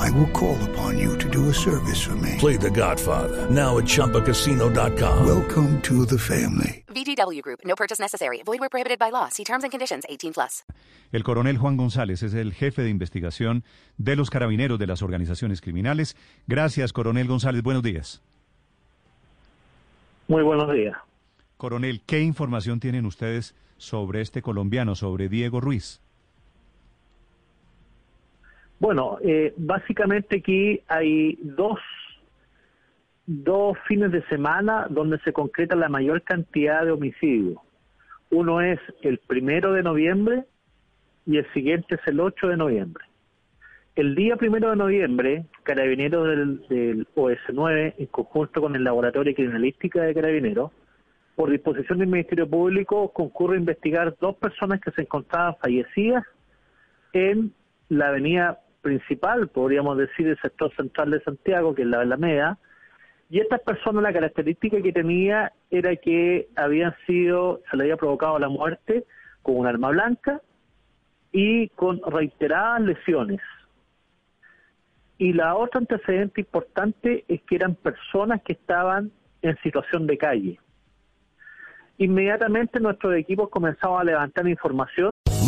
I will call upon you to do a service for me. Play The Godfather now at ChumbaCasino.com. Welcome to the family. VGW Group. No purchase necessary. Void where prohibited by law. See terms and conditions. 18 plus. El coronel Juan González es el jefe de investigación de los carabineros de las organizaciones criminales. Gracias, coronel González. Buenos días. Muy buenos días. Coronel, ¿qué información tienen ustedes sobre este colombiano, sobre Diego Ruiz? Bueno, eh, básicamente aquí hay dos, dos fines de semana donde se concreta la mayor cantidad de homicidios. Uno es el primero de noviembre y el siguiente es el 8 de noviembre. El día primero de noviembre, Carabineros del, del OS9, en conjunto con el Laboratorio de Criminalística de Carabineros, por disposición del Ministerio Público, concurre a investigar dos personas que se encontraban fallecidas en la avenida principal, podríamos decir, el sector central de Santiago, que es la Alameda, y estas personas la característica que tenía era que habían sido, se le había provocado la muerte con un arma blanca y con reiteradas lesiones. Y la otra antecedente importante es que eran personas que estaban en situación de calle. Inmediatamente nuestros equipos comenzaron a levantar información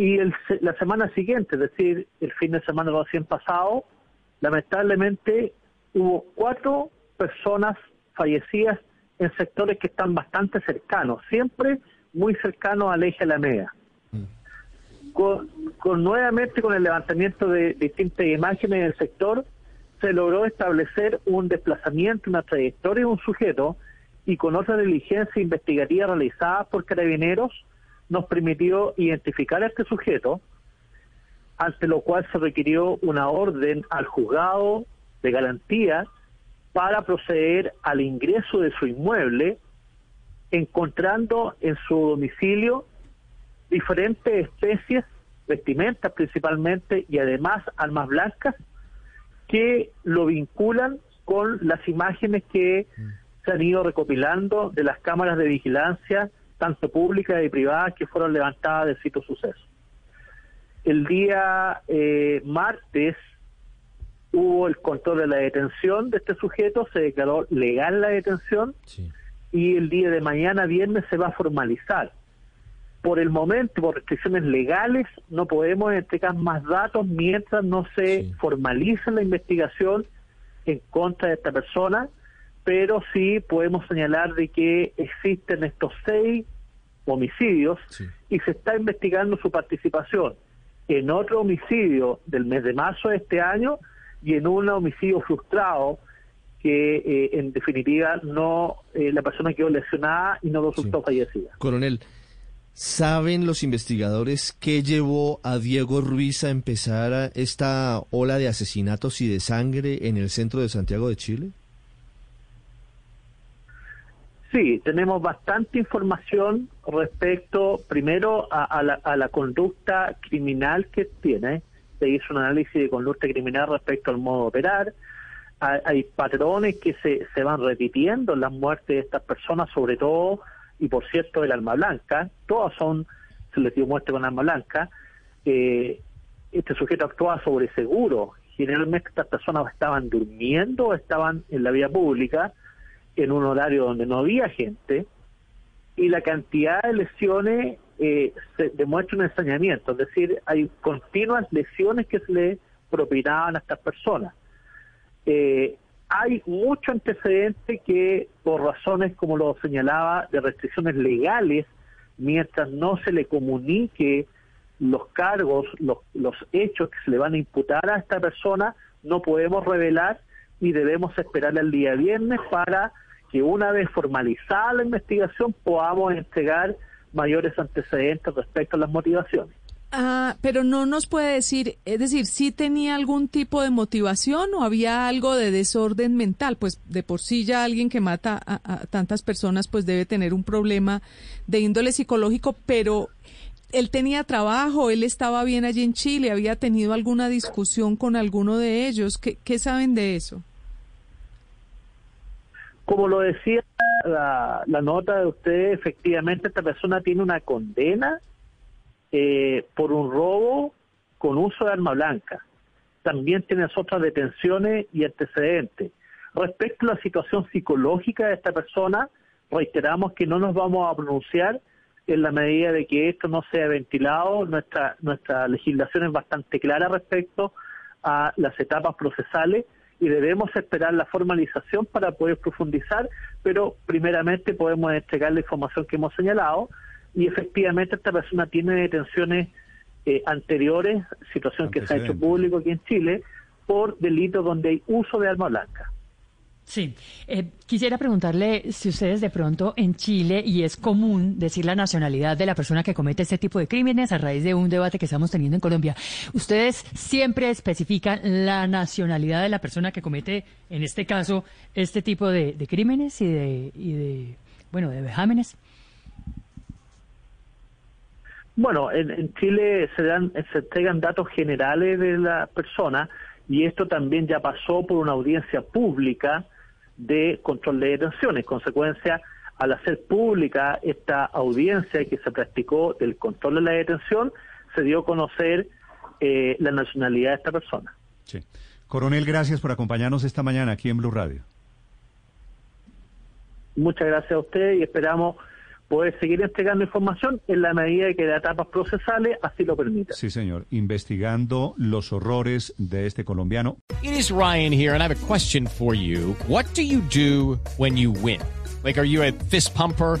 Y el, la semana siguiente, es decir, el fin de semana recién pasado, lamentablemente hubo cuatro personas fallecidas en sectores que están bastante cercanos, siempre muy cercanos al eje Alameda. Con, con nuevamente con el levantamiento de distintas imágenes en el sector, se logró establecer un desplazamiento, una trayectoria de un sujeto y con otra diligencia investigativa realizada por carabineros nos permitió identificar a este sujeto, ante lo cual se requirió una orden al juzgado de garantía para proceder al ingreso de su inmueble, encontrando en su domicilio diferentes especies, vestimentas principalmente, y además armas blancas, que lo vinculan con las imágenes que se han ido recopilando de las cámaras de vigilancia tanto públicas y privadas, que fueron levantadas del sitio suceso. El día eh, martes hubo el control de la detención de este sujeto, se declaró legal la detención y el día de mañana, viernes, se va a formalizar. Por el momento, por restricciones legales, no podemos entregar más datos mientras no se formalice la investigación en contra de esta persona pero sí podemos señalar de que existen estos seis homicidios y se está investigando su participación en otro homicidio del mes de marzo de este año y en un homicidio frustrado que eh, en definitiva no eh, la persona quedó lesionada y no resultó fallecida. Coronel, ¿saben los investigadores qué llevó a Diego Ruiz a empezar esta ola de asesinatos y de sangre en el centro de Santiago de Chile? Sí, tenemos bastante información respecto, primero, a, la, a, la, conducta criminal que tiene. Se hizo un análisis de conducta criminal respecto al modo de operar. Hay, hay patrones que se, se van repitiendo en las muertes de estas personas, sobre todo, y por cierto, el alma blanca. Todas son, se les dio muerte con arma blanca. Eh, este sujeto actuaba sobre seguro. Generalmente estas personas estaban durmiendo, estaban en la vía pública en un horario donde no había gente y la cantidad de lesiones eh, se demuestra un ensañamiento, es decir, hay continuas lesiones que se le propinaban a estas personas. Eh, hay mucho antecedente que por razones, como lo señalaba, de restricciones legales, mientras no se le comunique los cargos, los, los hechos que se le van a imputar a esta persona, no podemos revelar y debemos esperar el día viernes para que una vez formalizada la investigación podamos entregar mayores antecedentes respecto a las motivaciones. Ah, pero no nos puede decir, es decir, si tenía algún tipo de motivación o había algo de desorden mental, pues de por sí ya alguien que mata a, tantas personas pues debe tener un problema de índole psicológico, pero él tenía trabajo, él estaba bien allí en Chile, había tenido alguna discusión con alguno de ellos, ¿qué, qué saben de eso? Como lo decía la, la nota de usted, efectivamente esta persona tiene una condena eh, por un robo con uso de arma blanca. También tiene otras detenciones y antecedentes. Respecto a la situación psicológica de esta persona, reiteramos que no nos vamos a pronunciar en la medida de que esto no sea ventilado. Nuestra, nuestra legislación es bastante clara respecto a las etapas procesales y debemos esperar la formalización para poder profundizar, pero primeramente podemos entregar la información que hemos señalado y efectivamente esta persona tiene detenciones eh, anteriores, situación que se ha hecho público aquí en Chile, por delitos donde hay uso de arma blanca. Sí, eh, quisiera preguntarle si ustedes de pronto en Chile, y es común decir la nacionalidad de la persona que comete este tipo de crímenes a raíz de un debate que estamos teniendo en Colombia, ustedes siempre especifican la nacionalidad de la persona que comete, en este caso, este tipo de, crímenes y de, y de, bueno, de vejámenes. Bueno, en, en Chile se, dan, se entregan datos generales de la persona y esto también ya pasó por una audiencia pública de control de detenciones. Consecuencia, al hacer pública esta audiencia que se practicó del control de la detención, se dio a conocer eh, la nacionalidad de esta persona. Sí. Coronel, gracias por acompañarnos esta mañana aquí en Blue Radio. Muchas gracias a usted y esperamos poder seguir entregando información en la medida que las etapas procesales así lo permitan. Sí, señor. Investigando los horrores de este colombiano. It is Ryan here and I have a question for you. What do you do when you win? Like, are you a fist pumper?